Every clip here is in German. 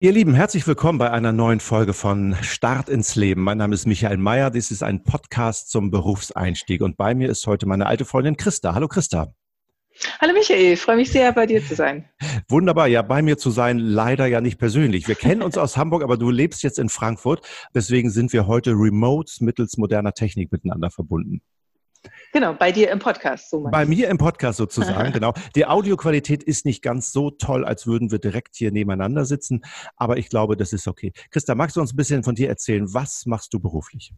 Ihr Lieben, herzlich willkommen bei einer neuen Folge von Start ins Leben. Mein Name ist Michael Mayer. Dies ist ein Podcast zum Berufseinstieg. Und bei mir ist heute meine alte Freundin Christa. Hallo Christa. Hallo Michael, freue mich sehr, bei dir zu sein. Wunderbar, ja, bei mir zu sein, leider ja nicht persönlich. Wir kennen uns aus Hamburg, aber du lebst jetzt in Frankfurt. Deswegen sind wir heute remote mittels moderner Technik miteinander verbunden. Genau, bei dir im Podcast. So bei mir im Podcast sozusagen, genau. Die Audioqualität ist nicht ganz so toll, als würden wir direkt hier nebeneinander sitzen, aber ich glaube, das ist okay. Christa, magst du uns ein bisschen von dir erzählen? Was machst du beruflich?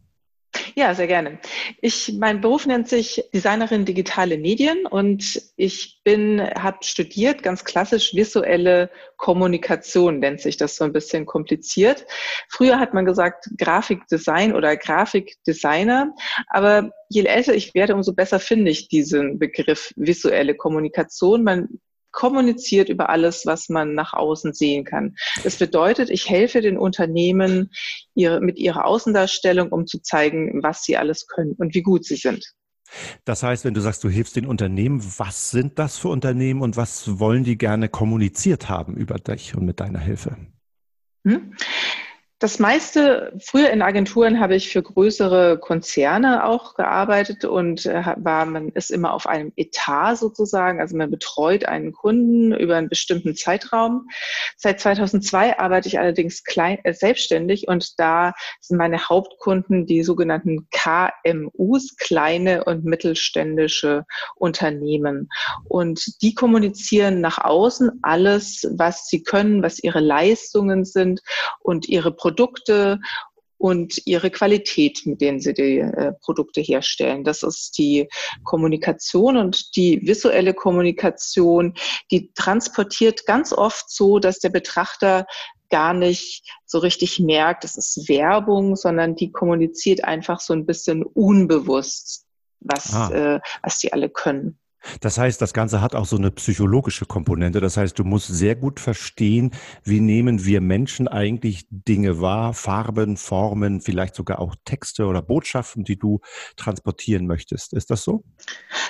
Ja, sehr gerne. Ich, mein Beruf nennt sich Designerin digitale Medien und ich bin, habe studiert, ganz klassisch visuelle Kommunikation nennt sich das so ein bisschen kompliziert. Früher hat man gesagt Grafikdesign oder Grafikdesigner, aber je älter ich werde, umso besser finde ich diesen Begriff visuelle Kommunikation. Man kommuniziert über alles, was man nach außen sehen kann. Das bedeutet, ich helfe den Unternehmen ihre, mit ihrer Außendarstellung, um zu zeigen, was sie alles können und wie gut sie sind. Das heißt, wenn du sagst, du hilfst den Unternehmen, was sind das für Unternehmen und was wollen die gerne kommuniziert haben über dich und mit deiner Hilfe? Hm? Das meiste, früher in Agenturen habe ich für größere Konzerne auch gearbeitet und äh, war, man ist immer auf einem Etat sozusagen, also man betreut einen Kunden über einen bestimmten Zeitraum. Seit 2002 arbeite ich allerdings klein, äh, selbstständig und da sind meine Hauptkunden die sogenannten KMUs, kleine und mittelständische Unternehmen. Und die kommunizieren nach außen alles, was sie können, was ihre Leistungen sind und ihre Produkte Produkte und ihre Qualität, mit denen sie die äh, Produkte herstellen. Das ist die Kommunikation und die visuelle Kommunikation, die transportiert ganz oft so, dass der Betrachter gar nicht so richtig merkt, es ist Werbung, sondern die kommuniziert einfach so ein bisschen unbewusst, was, ah. äh, was die alle können. Das heißt, das Ganze hat auch so eine psychologische Komponente. Das heißt, du musst sehr gut verstehen, wie nehmen wir Menschen eigentlich Dinge wahr, Farben, Formen, vielleicht sogar auch Texte oder Botschaften, die du transportieren möchtest. Ist das so?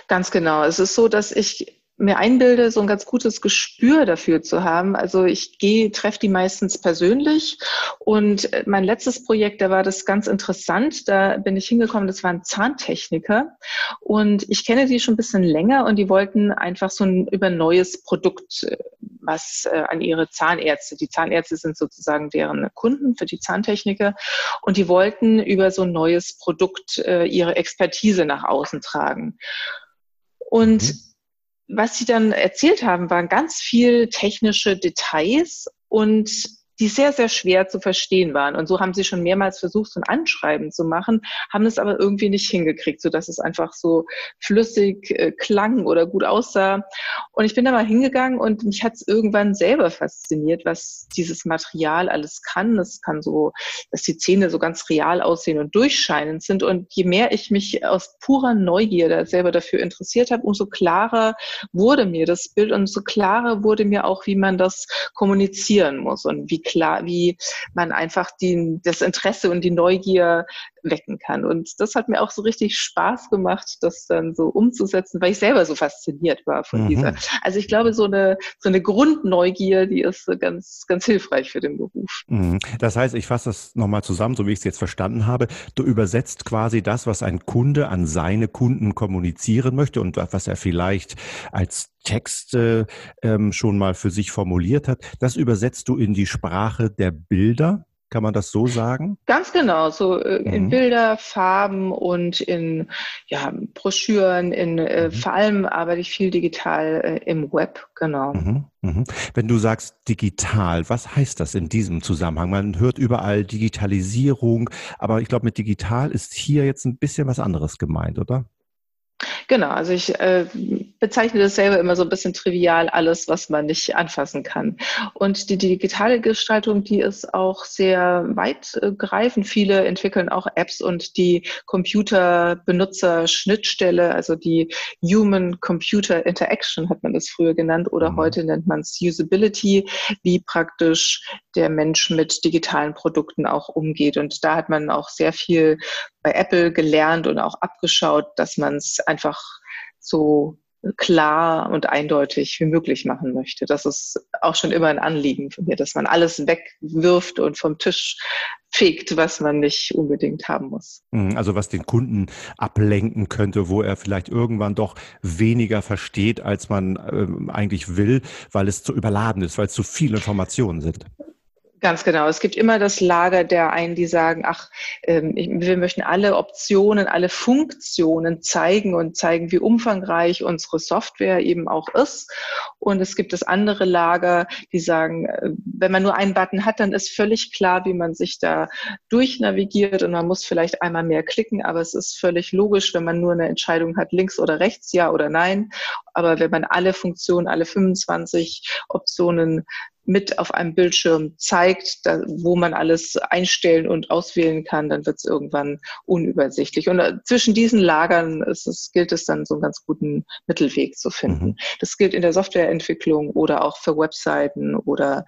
Ganz genau. Es ist so, dass ich mir einbilde, so ein ganz gutes Gespür dafür zu haben. Also ich gehe, treffe die meistens persönlich. Und äh, mein letztes Projekt, da war das ganz interessant. Da bin ich hingekommen, das waren Zahntechniker. Und ich kenne die schon ein bisschen länger und die wollten einfach so ein über neues Produkt, äh, was äh, an ihre Zahnärzte, die Zahnärzte sind sozusagen deren Kunden für die Zahntechniker. Und die wollten über so ein neues Produkt ihre Expertise nach außen tragen. Und mhm was Sie dann erzählt haben, waren ganz viel technische Details und die sehr, sehr schwer zu verstehen waren. Und so haben sie schon mehrmals versucht, so ein Anschreiben zu machen, haben es aber irgendwie nicht hingekriegt, sodass es einfach so flüssig äh, klang oder gut aussah. Und ich bin da mal hingegangen und mich hat es irgendwann selber fasziniert, was dieses Material alles kann. Es kann so, dass die Zähne so ganz real aussehen und durchscheinend sind. Und je mehr ich mich aus purer Neugier selber dafür interessiert habe, umso klarer wurde mir das Bild und umso klarer wurde mir auch, wie man das kommunizieren muss und wie klar, wie man einfach die, das Interesse und die Neugier wecken kann. Und das hat mir auch so richtig Spaß gemacht, das dann so umzusetzen, weil ich selber so fasziniert war von mhm. dieser. Also ich glaube, so eine, so eine Grundneugier, die ist ganz, ganz hilfreich für den Beruf. Mhm. Das heißt, ich fasse das nochmal zusammen, so wie ich es jetzt verstanden habe. Du übersetzt quasi das, was ein Kunde an seine Kunden kommunizieren möchte und was er vielleicht als Texte ähm, schon mal für sich formuliert hat. Das übersetzt du in die Sprache der Bilder. Kann man das so sagen? Ganz genau, so äh, in mhm. Bilder, Farben und in ja, Broschüren, in äh, mhm. vor allem arbeite ich viel digital äh, im Web, genau. Mhm. mhm. Wenn du sagst digital, was heißt das in diesem Zusammenhang? Man hört überall Digitalisierung, aber ich glaube, mit digital ist hier jetzt ein bisschen was anderes gemeint, oder? Genau, also ich äh, bezeichne das selber immer so ein bisschen trivial, alles, was man nicht anfassen kann. Und die digitale Gestaltung, die ist auch sehr weitgreifend. Viele entwickeln auch Apps und die Computer-Benutzer-Schnittstelle, also die Human-Computer Interaction hat man das früher genannt oder mhm. heute nennt man es Usability, wie praktisch der Mensch mit digitalen Produkten auch umgeht. Und da hat man auch sehr viel bei Apple gelernt und auch abgeschaut, dass man es einfach so klar und eindeutig wie möglich machen möchte. Das ist auch schon immer ein Anliegen von mir, dass man alles wegwirft und vom Tisch fegt, was man nicht unbedingt haben muss. Mhm, also was den Kunden ablenken könnte, wo er vielleicht irgendwann doch weniger versteht, als man äh, eigentlich will, weil es zu überladen ist, weil es zu viele Informationen sind. Ganz genau. Es gibt immer das Lager der einen, die sagen, ach, ähm, wir möchten alle Optionen, alle Funktionen zeigen und zeigen, wie umfangreich unsere Software eben auch ist. Und es gibt das andere Lager, die sagen, äh, wenn man nur einen Button hat, dann ist völlig klar, wie man sich da durchnavigiert und man muss vielleicht einmal mehr klicken, aber es ist völlig logisch, wenn man nur eine Entscheidung hat, links oder rechts, ja oder nein. Aber wenn man alle Funktionen, alle 25 Optionen mit auf einem Bildschirm zeigt, da, wo man alles einstellen und auswählen kann, dann wird es irgendwann unübersichtlich. Und äh, zwischen diesen Lagern ist es, gilt es dann so einen ganz guten Mittelweg zu finden. Mhm. Das gilt in der Softwareentwicklung oder auch für Webseiten oder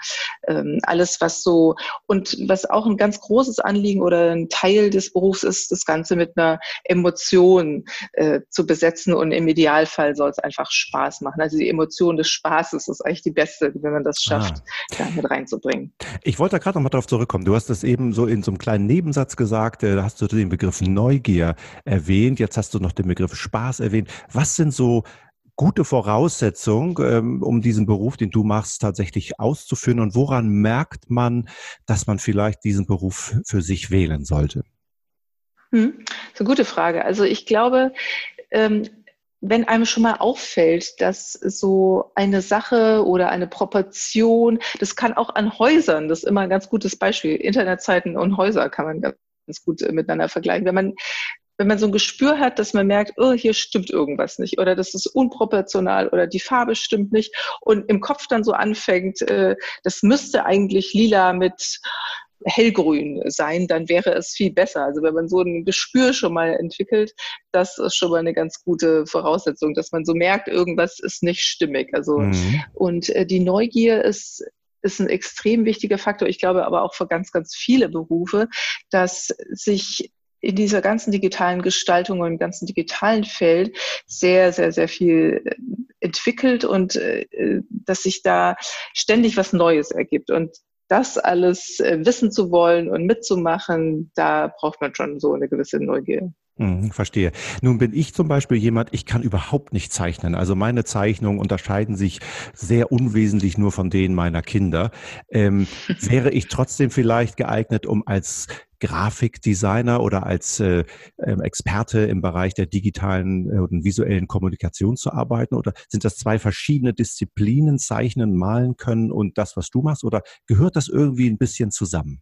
ähm, alles, was so und was auch ein ganz großes Anliegen oder ein Teil des Berufs ist, das Ganze mit einer Emotion äh, zu besetzen und im Idealfall soll es einfach Spaß machen. Also die Emotion des Spaßes ist eigentlich die beste, wenn man das schafft. Ah da mit reinzubringen. Ich wollte da gerade noch mal darauf zurückkommen. Du hast das eben so in so einem kleinen Nebensatz gesagt, äh, da hast du den Begriff Neugier erwähnt, jetzt hast du noch den Begriff Spaß erwähnt. Was sind so gute Voraussetzungen, ähm, um diesen Beruf, den du machst, tatsächlich auszuführen? Und woran merkt man, dass man vielleicht diesen Beruf für sich wählen sollte? Hm, das ist eine gute Frage. Also ich glaube, ähm, wenn einem schon mal auffällt, dass so eine Sache oder eine Proportion, das kann auch an Häusern, das ist immer ein ganz gutes Beispiel. Internetseiten und Häuser kann man ganz gut miteinander vergleichen. Wenn man wenn man so ein Gespür hat, dass man merkt, oh, hier stimmt irgendwas nicht oder das ist unproportional oder die Farbe stimmt nicht und im Kopf dann so anfängt, äh, das müsste eigentlich lila mit hellgrün sein, dann wäre es viel besser. Also wenn man so ein Gespür schon mal entwickelt, das ist schon mal eine ganz gute Voraussetzung, dass man so merkt, irgendwas ist nicht stimmig. Also mhm. und äh, die Neugier ist ist ein extrem wichtiger Faktor. Ich glaube aber auch für ganz, ganz viele Berufe, dass sich in dieser ganzen digitalen Gestaltung und im ganzen digitalen Feld sehr, sehr, sehr viel äh, entwickelt und äh, dass sich da ständig was Neues ergibt. Und das alles äh, wissen zu wollen und mitzumachen, da braucht man schon so eine gewisse Neugier. Hm, verstehe. Nun bin ich zum Beispiel jemand, ich kann überhaupt nicht zeichnen. Also meine Zeichnungen unterscheiden sich sehr unwesentlich nur von denen meiner Kinder. Ähm, wäre ich trotzdem vielleicht geeignet, um als Grafikdesigner oder als äh, ähm, Experte im Bereich der digitalen äh, und visuellen Kommunikation zu arbeiten? Oder sind das zwei verschiedene Disziplinen, Zeichnen, Malen können und das, was du machst? Oder gehört das irgendwie ein bisschen zusammen?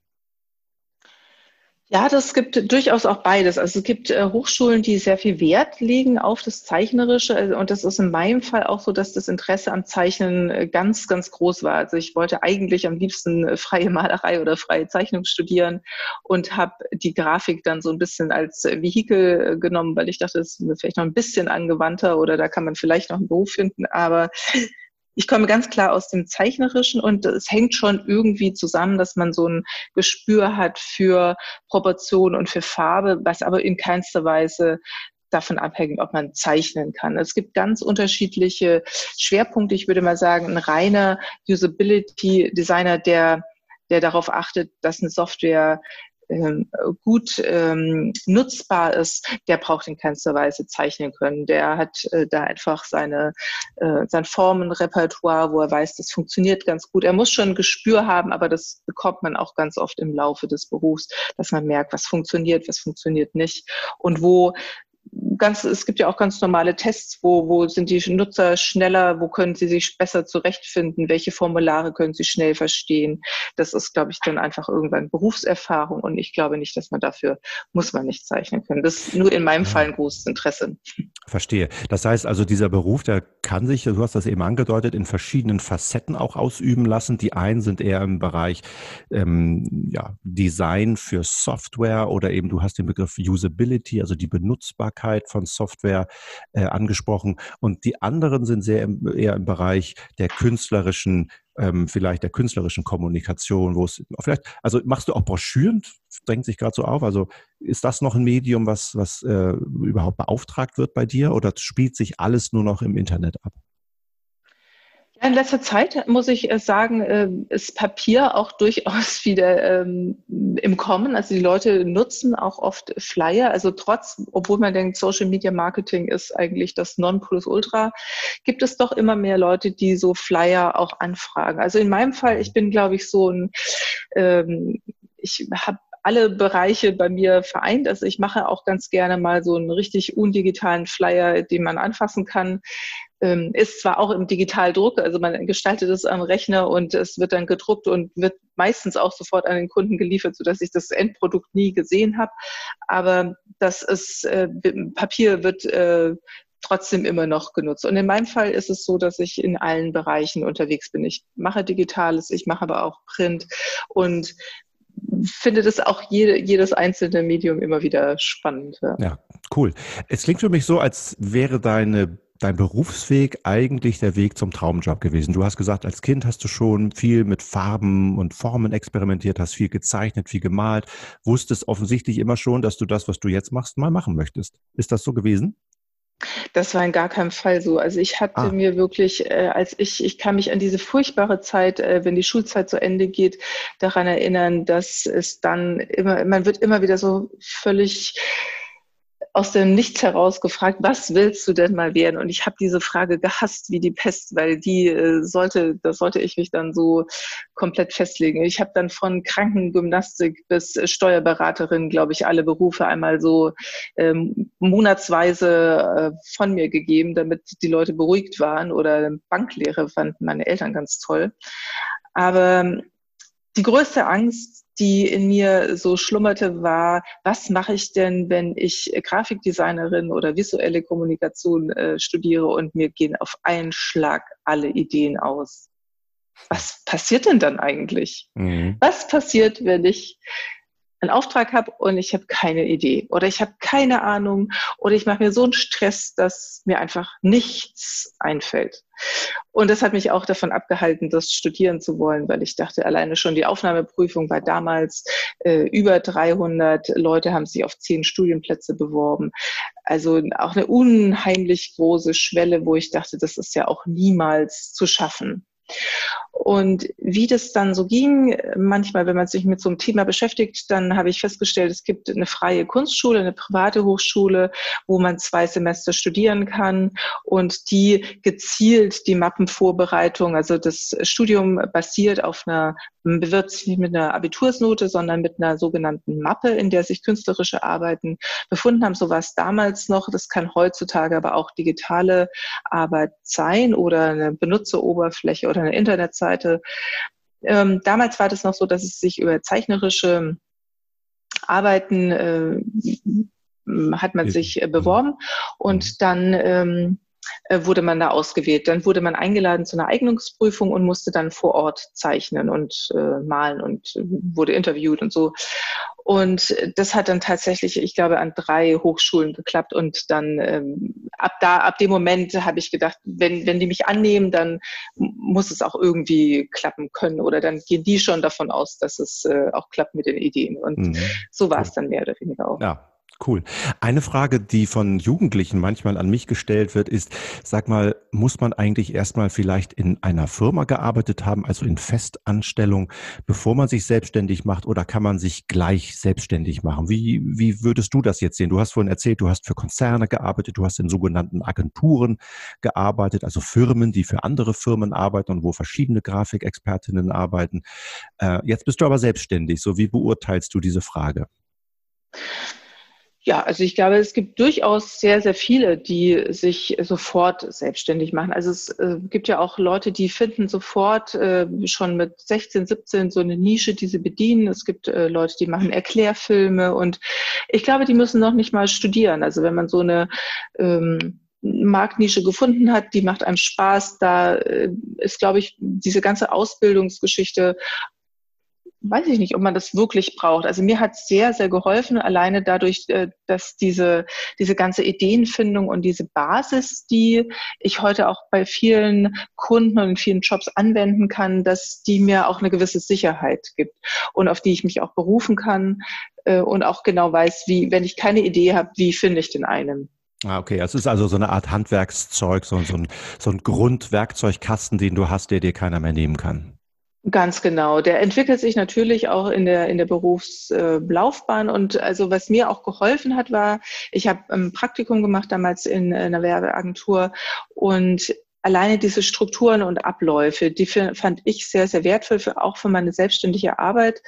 Ja, das gibt durchaus auch beides. Also es gibt äh, Hochschulen, die sehr viel Wert legen auf das Zeichnerische. Also, und das ist in meinem Fall auch so, dass das Interesse am Zeichnen äh, ganz, ganz groß war. Also ich wollte eigentlich am liebsten äh, freie Malerei oder freie Zeichnung studieren und habe die Grafik dann so ein bisschen als äh, Vehikel genommen, weil ich dachte, das ist vielleicht noch ein bisschen angewandter oder da kann man vielleicht noch einen Beruf finden. Aber ich komme ganz klar aus dem Zeichnerischen und es hängt schon irgendwie zusammen, dass man so ein Gespür hat für Proportion und für Farbe, was aber in keinster Weise davon abhängt, ob man zeichnen kann. Es gibt ganz unterschiedliche Schwerpunkte. Ich würde mal sagen, ein reiner Usability Designer, der der darauf achtet, dass eine Software gut ähm, nutzbar ist, der braucht in keinster Weise zeichnen können. Der hat äh, da einfach seine, äh, sein Formenrepertoire, wo er weiß, das funktioniert ganz gut. Er muss schon ein Gespür haben, aber das bekommt man auch ganz oft im Laufe des Berufs, dass man merkt, was funktioniert, was funktioniert nicht und wo ganz, es gibt ja auch ganz normale Tests, wo, wo sind die Nutzer schneller, wo können sie sich besser zurechtfinden, welche Formulare können sie schnell verstehen. Das ist, glaube ich, dann einfach irgendwann Berufserfahrung und ich glaube nicht, dass man dafür muss man nicht zeichnen können. Das ist nur in meinem Fall ein großes Interesse. Verstehe. Das heißt also, dieser Beruf, der kann sich, du hast das eben angedeutet, in verschiedenen Facetten auch ausüben lassen. Die einen sind eher im Bereich ähm, ja, Design für Software oder eben du hast den Begriff Usability, also die Benutzbarkeit Nutzbarkeit von Software äh, angesprochen. Und die anderen sind sehr im, eher im Bereich der künstlerischen ähm, vielleicht der künstlerischen Kommunikation, wo es vielleicht, also machst du auch Broschüren, drängt sich gerade so auf, also ist das noch ein Medium, was, was äh, überhaupt beauftragt wird bei dir? Oder spielt sich alles nur noch im Internet ab? In letzter Zeit muss ich äh, sagen, äh, ist Papier auch durchaus wieder ähm, im Kommen. Also die Leute nutzen auch oft Flyer. Also trotz, obwohl man denkt, Social Media Marketing ist eigentlich das Nonplusultra, gibt es doch immer mehr Leute, die so Flyer auch anfragen. Also in meinem Fall, ich bin, glaube ich, so ein, ähm, ich habe alle Bereiche bei mir vereint. Also ich mache auch ganz gerne mal so einen richtig undigitalen Flyer, den man anfassen kann ähm, ist zwar auch im Digitaldruck, also man gestaltet es am Rechner und es wird dann gedruckt und wird meistens auch sofort an den Kunden geliefert, sodass ich das Endprodukt nie gesehen habe. Aber das ist, äh, Papier wird äh, trotzdem immer noch genutzt. Und in meinem Fall ist es so, dass ich in allen Bereichen unterwegs bin. Ich mache Digitales, ich mache aber auch Print und finde das auch jede, jedes einzelne Medium immer wieder spannend. Ja. ja, cool. Es klingt für mich so, als wäre deine dein Berufsweg eigentlich der Weg zum Traumjob gewesen? Du hast gesagt, als Kind hast du schon viel mit Farben und Formen experimentiert, hast viel gezeichnet, viel gemalt, wusstest offensichtlich immer schon, dass du das, was du jetzt machst, mal machen möchtest. Ist das so gewesen? Das war in gar keinem Fall so. Also ich hatte ah. mir wirklich, äh, als ich, ich kann mich an diese furchtbare Zeit, äh, wenn die Schulzeit zu Ende geht, daran erinnern, dass es dann immer, man wird immer wieder so völlig aus dem Nichts heraus gefragt, was willst du denn mal werden? Und ich habe diese Frage gehasst wie die Pest, weil die äh, sollte, das sollte ich mich dann so komplett festlegen. Ich habe dann von Krankengymnastik bis Steuerberaterin, glaube ich, alle Berufe einmal so ähm, monatsweise äh, von mir gegeben, damit die Leute beruhigt waren. Oder Banklehre fanden meine Eltern ganz toll. Aber die größte Angst, die in mir so schlummerte, war, was mache ich denn, wenn ich Grafikdesignerin oder visuelle Kommunikation äh, studiere und mir gehen auf einen Schlag alle Ideen aus? Was passiert denn dann eigentlich? Mhm. Was passiert, wenn ich einen Auftrag habe und ich habe keine Idee oder ich habe keine Ahnung oder ich mache mir so einen Stress, dass mir einfach nichts einfällt. Und das hat mich auch davon abgehalten, das studieren zu wollen, weil ich dachte, alleine schon die Aufnahmeprüfung war damals äh, über 300 Leute haben sich auf zehn Studienplätze beworben. Also auch eine unheimlich große Schwelle, wo ich dachte, das ist ja auch niemals zu schaffen. Und wie das dann so ging, manchmal, wenn man sich mit so einem Thema beschäftigt, dann habe ich festgestellt, es gibt eine freie Kunstschule, eine private Hochschule, wo man zwei Semester studieren kann und die gezielt die Mappenvorbereitung, also das Studium basiert auf einer, wird nicht mit einer Abitursnote, sondern mit einer sogenannten Mappe, in der sich künstlerische Arbeiten befunden haben. So war es damals noch. Das kann heutzutage aber auch digitale Arbeit sein oder eine Benutzeroberfläche oder eine Internetseite. Ähm, damals war das noch so, dass es sich über zeichnerische Arbeiten äh, hat man sich äh, beworben und mhm. dann ähm, äh, wurde man da ausgewählt. Dann wurde man eingeladen zu einer Eignungsprüfung und musste dann vor Ort zeichnen und äh, malen und äh, wurde interviewt und so. Und das hat dann tatsächlich, ich glaube, an drei Hochschulen geklappt. Und dann ähm, ab da, ab dem Moment habe ich gedacht, wenn, wenn die mich annehmen, dann muss es auch irgendwie klappen können. Oder dann gehen die schon davon aus, dass es äh, auch klappt mit den Ideen. Und mhm. so war es dann mehr oder weniger auch. Ja, Cool. Eine Frage, die von Jugendlichen manchmal an mich gestellt wird, ist, sag mal, muss man eigentlich erstmal vielleicht in einer Firma gearbeitet haben, also in Festanstellung, bevor man sich selbstständig macht oder kann man sich gleich selbstständig machen? Wie, wie würdest du das jetzt sehen? Du hast vorhin erzählt, du hast für Konzerne gearbeitet, du hast in sogenannten Agenturen gearbeitet, also Firmen, die für andere Firmen arbeiten und wo verschiedene Grafikexpertinnen arbeiten. Äh, jetzt bist du aber selbstständig. So wie beurteilst du diese Frage? Ja, also ich glaube, es gibt durchaus sehr, sehr viele, die sich sofort selbstständig machen. Also es äh, gibt ja auch Leute, die finden sofort äh, schon mit 16, 17 so eine Nische, die sie bedienen. Es gibt äh, Leute, die machen Erklärfilme und ich glaube, die müssen noch nicht mal studieren. Also wenn man so eine ähm, Marktnische gefunden hat, die macht einem Spaß. Da ist, glaube ich, diese ganze Ausbildungsgeschichte weiß ich nicht, ob man das wirklich braucht. Also mir hat sehr, sehr geholfen, alleine dadurch, äh, dass diese, diese ganze Ideenfindung und diese Basis, die ich heute auch bei vielen Kunden und vielen Jobs anwenden kann, dass die mir auch eine gewisse Sicherheit gibt und auf die ich mich auch berufen kann äh, und auch genau weiß, wie, wenn ich keine Idee habe, wie finde ich den einen. Ah, okay. Es ist also so eine Art Handwerkszeug, so, so, ein, so ein Grundwerkzeugkasten, den du hast, der dir keiner mehr nehmen kann. Ganz genau. Der entwickelt sich natürlich auch in der, in der Berufslaufbahn. Und also was mir auch geholfen hat, war, ich habe ein Praktikum gemacht damals in einer Werbeagentur und alleine diese Strukturen und Abläufe, die fand ich sehr, sehr wertvoll, für, auch für meine selbstständige Arbeit,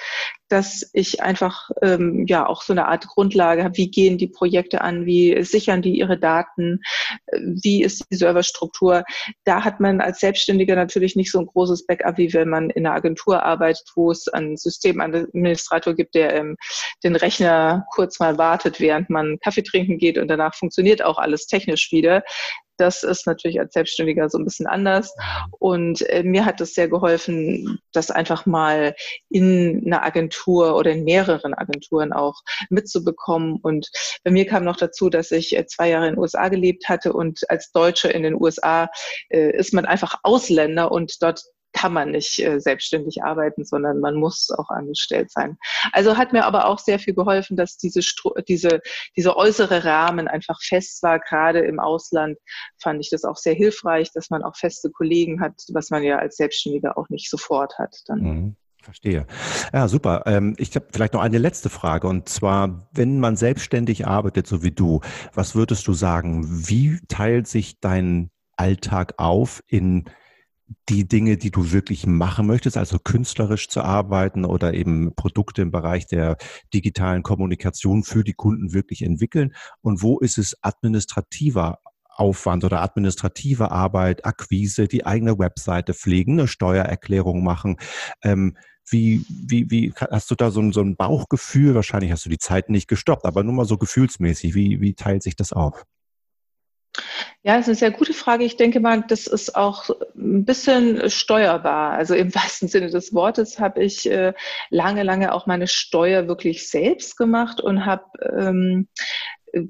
dass ich einfach ähm, ja auch so eine Art Grundlage habe, wie gehen die Projekte an, wie sichern die ihre Daten, wie ist die Serverstruktur. Da hat man als Selbstständiger natürlich nicht so ein großes Backup, wie wenn man in einer Agentur arbeitet, wo es einen Systemadministrator gibt, der ähm, den Rechner kurz mal wartet, während man Kaffee trinken geht und danach funktioniert auch alles technisch wieder. Das ist natürlich als Selbstständiger so ein bisschen anders. Und äh, mir hat es sehr geholfen, das einfach mal in einer Agentur oder in mehreren Agenturen auch mitzubekommen. Und bei mir kam noch dazu, dass ich äh, zwei Jahre in den USA gelebt hatte und als Deutsche in den USA äh, ist man einfach Ausländer und dort kann man nicht äh, selbstständig arbeiten, sondern man muss auch angestellt sein. Also hat mir aber auch sehr viel geholfen, dass diese, diese, diese äußere Rahmen einfach fest war. Gerade im Ausland fand ich das auch sehr hilfreich, dass man auch feste Kollegen hat, was man ja als Selbstständiger auch nicht sofort hat. Dann. Mhm. Verstehe. Ja, super. Ähm, ich habe vielleicht noch eine letzte Frage und zwar, wenn man selbstständig arbeitet, so wie du, was würdest du sagen? Wie teilt sich dein Alltag auf in die Dinge, die du wirklich machen möchtest, also künstlerisch zu arbeiten oder eben Produkte im Bereich der digitalen Kommunikation für die Kunden wirklich entwickeln? Und wo ist es administrativer Aufwand oder administrative Arbeit, Akquise, die eigene Webseite pflegen, eine Steuererklärung machen? Ähm, wie, wie, wie hast du da so ein, so ein Bauchgefühl? Wahrscheinlich hast du die Zeit nicht gestoppt, aber nur mal so gefühlsmäßig. Wie, wie teilt sich das auf? Ja, das ist eine sehr gute Frage. Ich denke mal, das ist auch ein bisschen steuerbar. Also im wahrsten Sinne des Wortes habe ich äh, lange, lange auch meine Steuer wirklich selbst gemacht und habe ähm,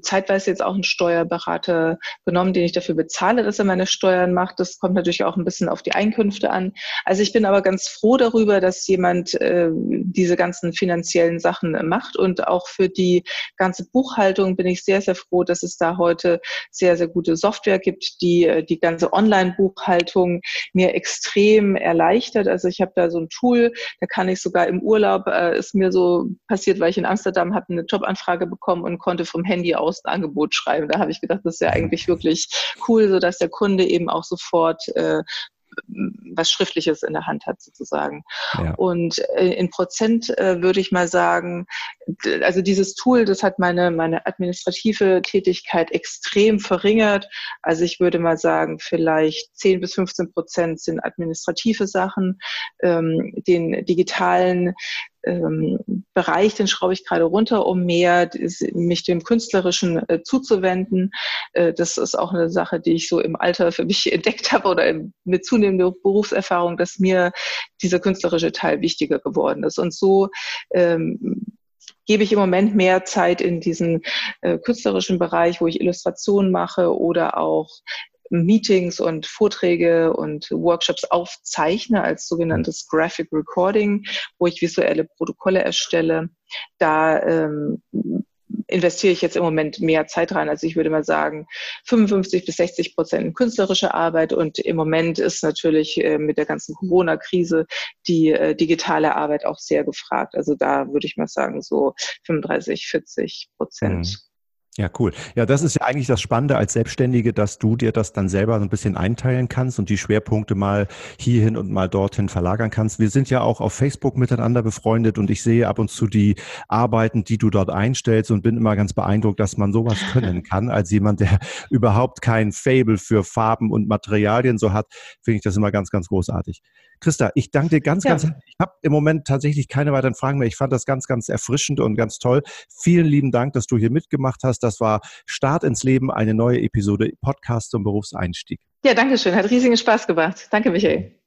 zeitweise jetzt auch einen Steuerberater genommen, den ich dafür bezahle, dass er meine Steuern macht. Das kommt natürlich auch ein bisschen auf die Einkünfte an. Also ich bin aber ganz froh darüber, dass jemand äh, diese ganzen finanziellen Sachen macht und auch für die ganze Buchhaltung bin ich sehr, sehr froh, dass es da heute sehr, sehr gute Software gibt, die äh, die ganze Online-Buchhaltung mir extrem erleichtert. Also ich habe da so ein Tool, da kann ich sogar im Urlaub, äh, ist mir so passiert, weil ich in Amsterdam habe eine Jobanfrage bekommen und konnte vom Handy aus ein Angebot schreiben. Da habe ich gedacht, das ist ja mhm. eigentlich wirklich cool, so dass der Kunde eben auch sofort äh, was Schriftliches in der Hand hat sozusagen. Ja. Und äh, in Prozent äh, würde ich mal sagen, also dieses Tool, das hat meine, meine administrative Tätigkeit extrem verringert. Also ich würde mal sagen, vielleicht 10 bis 15 Prozent sind administrative Sachen. Ähm, den digitalen ähm, Bereich, den schraube ich gerade runter, um mehr mich dem Künstlerischen äh, zuzuwenden. Äh, das ist auch eine Sache, die ich so im Alter für mich entdeckt habe oder mit zunehmender Berufserfahrung, dass mir dieser künstlerische Teil wichtiger geworden ist. Und so ähm, gebe ich im Moment mehr Zeit in diesen äh, künstlerischen Bereich, wo ich Illustrationen mache oder auch Meetings und Vorträge und Workshops aufzeichne als sogenanntes Graphic Recording, wo ich visuelle Protokolle erstelle. Da ähm, investiere ich jetzt im Moment mehr Zeit rein. Also ich würde mal sagen, 55 bis 60 Prozent in künstlerische Arbeit und im Moment ist natürlich äh, mit der ganzen Corona-Krise die äh, digitale Arbeit auch sehr gefragt. Also da würde ich mal sagen, so 35, 40 Prozent. Mhm. Ja, cool. Ja, das ist ja eigentlich das Spannende als Selbstständige, dass du dir das dann selber so ein bisschen einteilen kannst und die Schwerpunkte mal hierhin und mal dorthin verlagern kannst. Wir sind ja auch auf Facebook miteinander befreundet und ich sehe ab und zu die Arbeiten, die du dort einstellst und bin immer ganz beeindruckt, dass man sowas können kann. Als jemand, der überhaupt kein Fable für Farben und Materialien so hat, finde ich das immer ganz, ganz großartig. Christa, ich danke dir ganz, ja. ganz herzlich. Ich habe im Moment tatsächlich keine weiteren Fragen mehr. Ich fand das ganz, ganz erfrischend und ganz toll. Vielen lieben Dank, dass du hier mitgemacht hast. Das war Start ins Leben, eine neue Episode Podcast zum Berufseinstieg. Ja, danke schön. Hat riesigen Spaß gemacht. Danke, Michael.